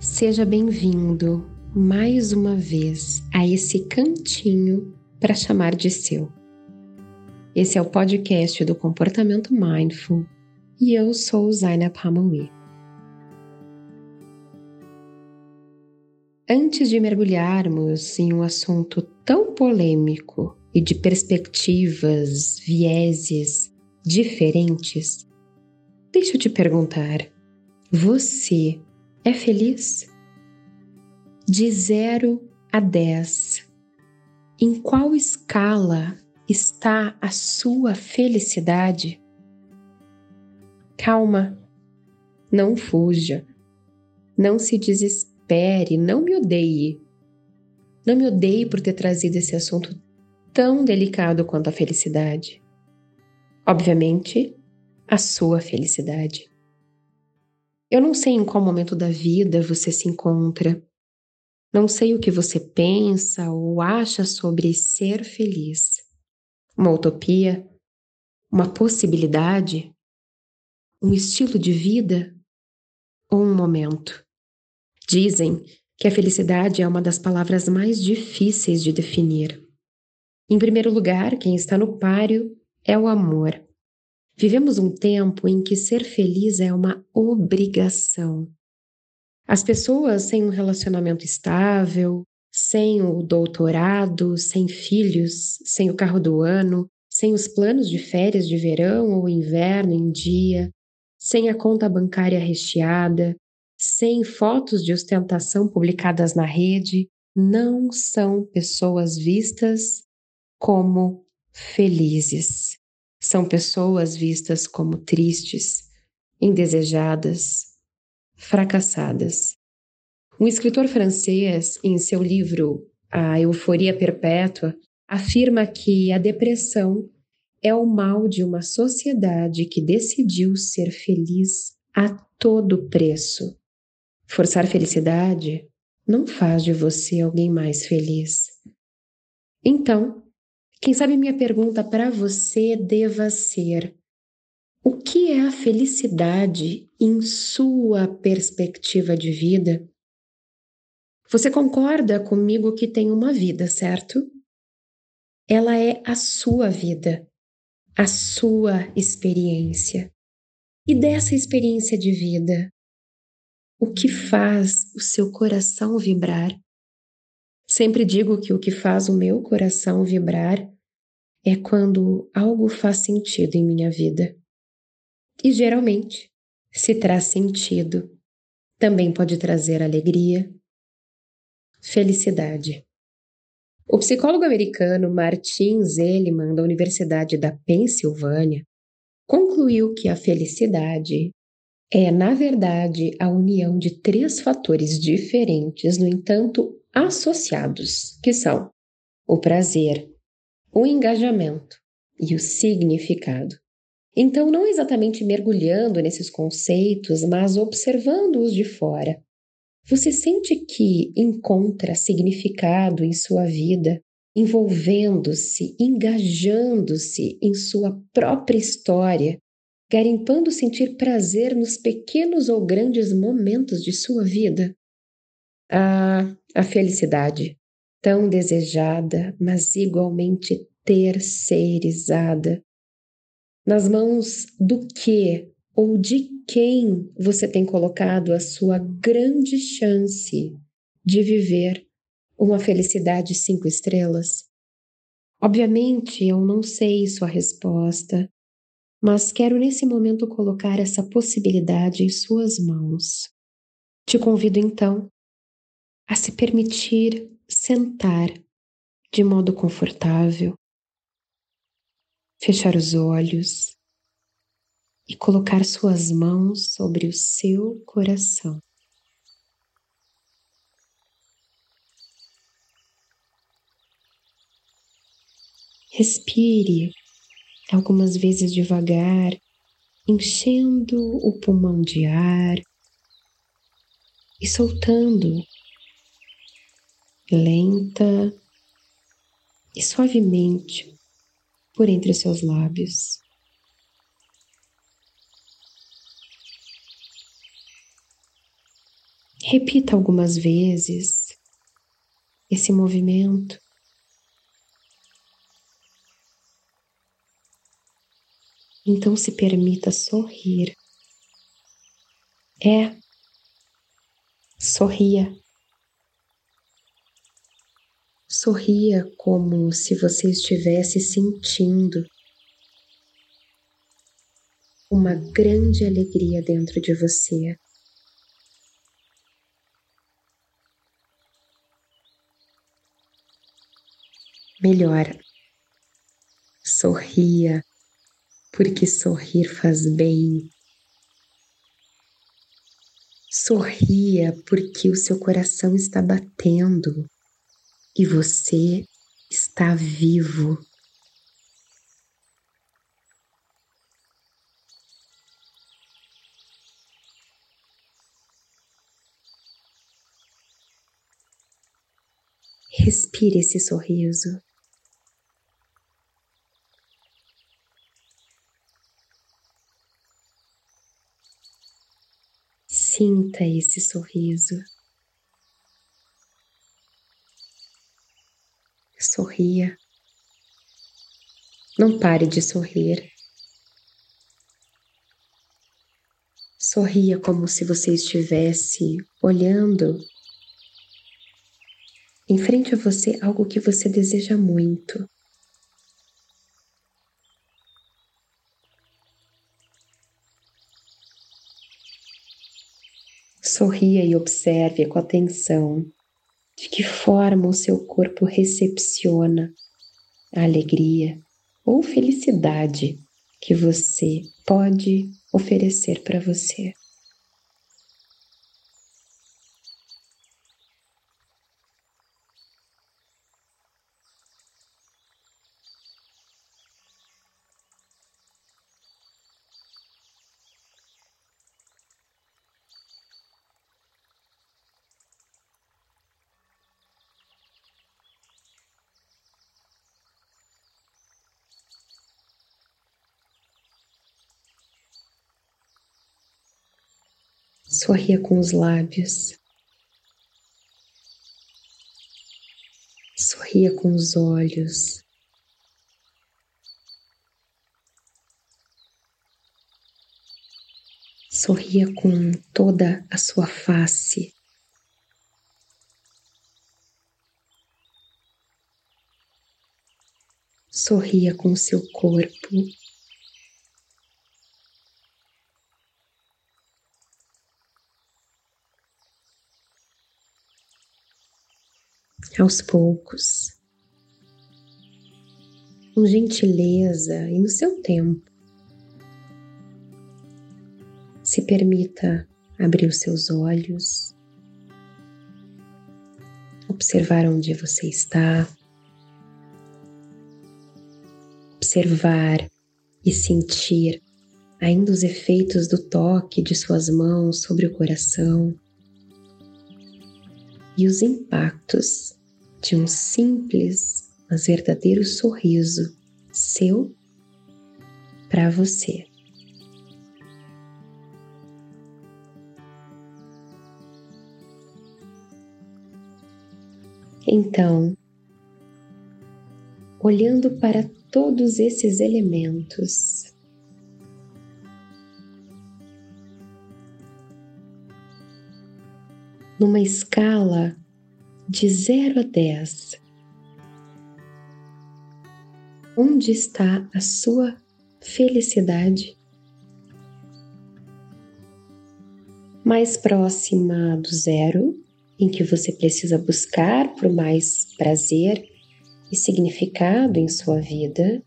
Seja bem-vindo mais uma vez a esse cantinho para chamar de seu. Esse é o podcast do Comportamento Mindful e eu sou Zainab Hamawi. Antes de mergulharmos em um assunto tão polêmico e de perspectivas, vieses diferentes, deixa eu te perguntar: você é feliz? De 0 a 10, em qual escala está a sua felicidade? Calma, não fuja, não se desespere, não me odeie. Não me odeie por ter trazido esse assunto tão delicado quanto a felicidade. Obviamente, a sua felicidade. Eu não sei em qual momento da vida você se encontra. Não sei o que você pensa ou acha sobre ser feliz. Uma utopia? Uma possibilidade? Um estilo de vida? Ou um momento? Dizem que a felicidade é uma das palavras mais difíceis de definir. Em primeiro lugar, quem está no páreo é o amor. Vivemos um tempo em que ser feliz é uma obrigação. As pessoas sem um relacionamento estável, sem o doutorado, sem filhos, sem o carro do ano, sem os planos de férias de verão ou inverno em dia, sem a conta bancária recheada, sem fotos de ostentação publicadas na rede, não são pessoas vistas como felizes. São pessoas vistas como tristes, indesejadas, fracassadas. Um escritor francês, em seu livro A Euforia Perpétua, afirma que a depressão é o mal de uma sociedade que decidiu ser feliz a todo preço. Forçar felicidade não faz de você alguém mais feliz. Então, quem sabe minha pergunta para você deva ser: o que é a felicidade em sua perspectiva de vida? Você concorda comigo que tem uma vida, certo? Ela é a sua vida, a sua experiência. E dessa experiência de vida, o que faz o seu coração vibrar? Sempre digo que o que faz o meu coração vibrar é quando algo faz sentido em minha vida. E geralmente, se traz sentido, também pode trazer alegria, felicidade. O psicólogo americano Martin Seligman, da Universidade da Pensilvânia, concluiu que a felicidade é, na verdade, a união de três fatores diferentes, no entanto, associados, que são o prazer, o engajamento e o significado. Então, não exatamente mergulhando nesses conceitos, mas observando-os de fora. Você sente que encontra significado em sua vida, envolvendo-se, engajando-se em sua própria história, garimpando sentir prazer nos pequenos ou grandes momentos de sua vida? Ah, a felicidade, tão desejada, mas igualmente terceirizada. Nas mãos do que ou de quem você tem colocado a sua grande chance de viver uma felicidade cinco estrelas? Obviamente, eu não sei sua resposta, mas quero nesse momento colocar essa possibilidade em suas mãos. Te convido então a se permitir sentar de modo confortável, fechar os olhos e colocar suas mãos sobre o seu coração. Respire algumas vezes devagar, enchendo o pulmão de ar e soltando lenta e suavemente por entre os seus lábios. Repita algumas vezes esse movimento. Então se permita sorrir. É, sorria. Sorria como se você estivesse sentindo uma grande alegria dentro de você. Melhor, sorria, porque sorrir faz bem. Sorria porque o seu coração está batendo e você está vivo. Respire esse sorriso. Sinta esse sorriso. Sorria. Não pare de sorrir. Sorria como se você estivesse olhando em frente a você algo que você deseja muito. Sorria e observe com atenção de que forma o seu corpo recepciona a alegria ou felicidade que você pode oferecer para você. Sorria com os lábios. Sorria com os olhos. Sorria com toda a sua face. Sorria com o seu corpo. Aos poucos, com gentileza e no seu tempo. Se permita abrir os seus olhos, observar onde você está, observar e sentir ainda os efeitos do toque de suas mãos sobre o coração e os impactos de um simples, mas verdadeiro sorriso seu para você. Então, olhando para todos esses elementos, numa escala de 0 a 10. Onde está a sua felicidade? Mais próxima do zero, em que você precisa buscar por mais prazer e significado em sua vida,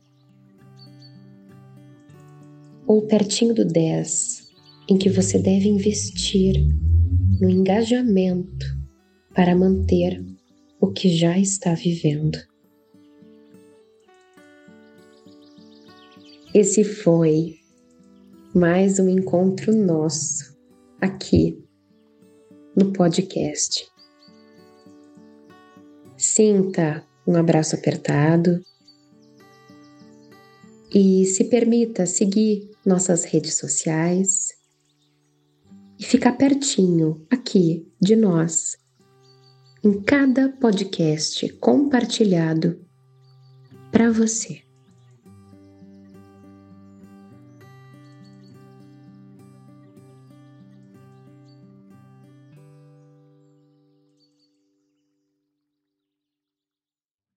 ou pertinho do 10, em que você deve investir no engajamento para manter o que já está vivendo. Esse foi mais um encontro nosso aqui no podcast. Sinta um abraço apertado e se permita seguir nossas redes sociais e ficar pertinho aqui de nós, em cada podcast compartilhado para você.